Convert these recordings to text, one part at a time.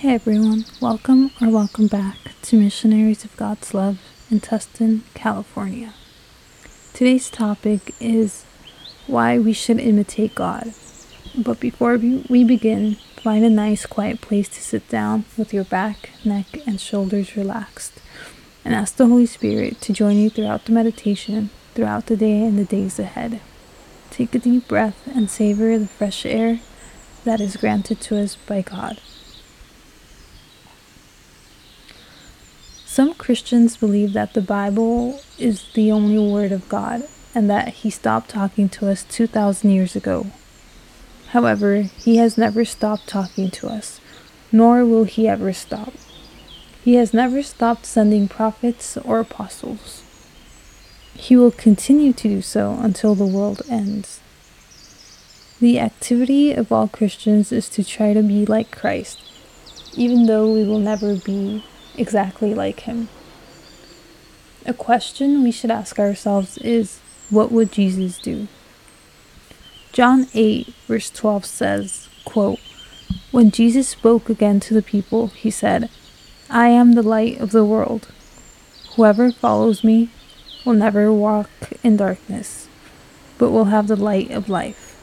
Hey everyone, welcome or welcome back to Missionaries of God's Love in Tustin, California. Today's topic is why we should imitate God. But before we begin, find a nice quiet place to sit down with your back, neck, and shoulders relaxed and ask the Holy Spirit to join you throughout the meditation, throughout the day and the days ahead. Take a deep breath and savor the fresh air that is granted to us by God. Some Christians believe that the Bible is the only Word of God and that He stopped talking to us 2,000 years ago. However, He has never stopped talking to us, nor will He ever stop. He has never stopped sending prophets or apostles. He will continue to do so until the world ends. The activity of all Christians is to try to be like Christ, even though we will never be exactly like him. A question we should ask ourselves is what would Jesus do? John 8, verse 12 says, quote, When Jesus spoke again to the people, he said, I am the light of the world. Whoever follows me will never walk in darkness, but will have the light of life.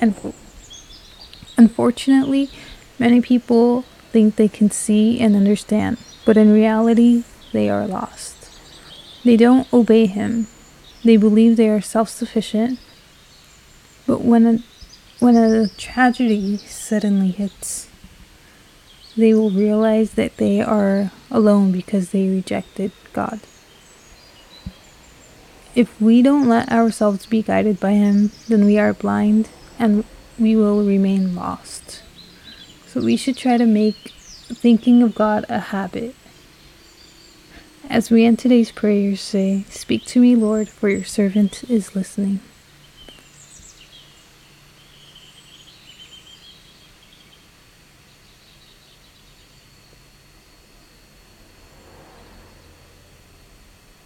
And unfortunately, many people think they can see and understand, but in reality, they are lost. They don't obey Him. They believe they are self sufficient, but when a, when a tragedy suddenly hits, they will realize that they are alone because they rejected God. If we don't let ourselves be guided by Him, then we are blind and we will remain lost. So we should try to make thinking of God a habit. As we end today's prayers, say, Speak to me, Lord, for your servant is listening.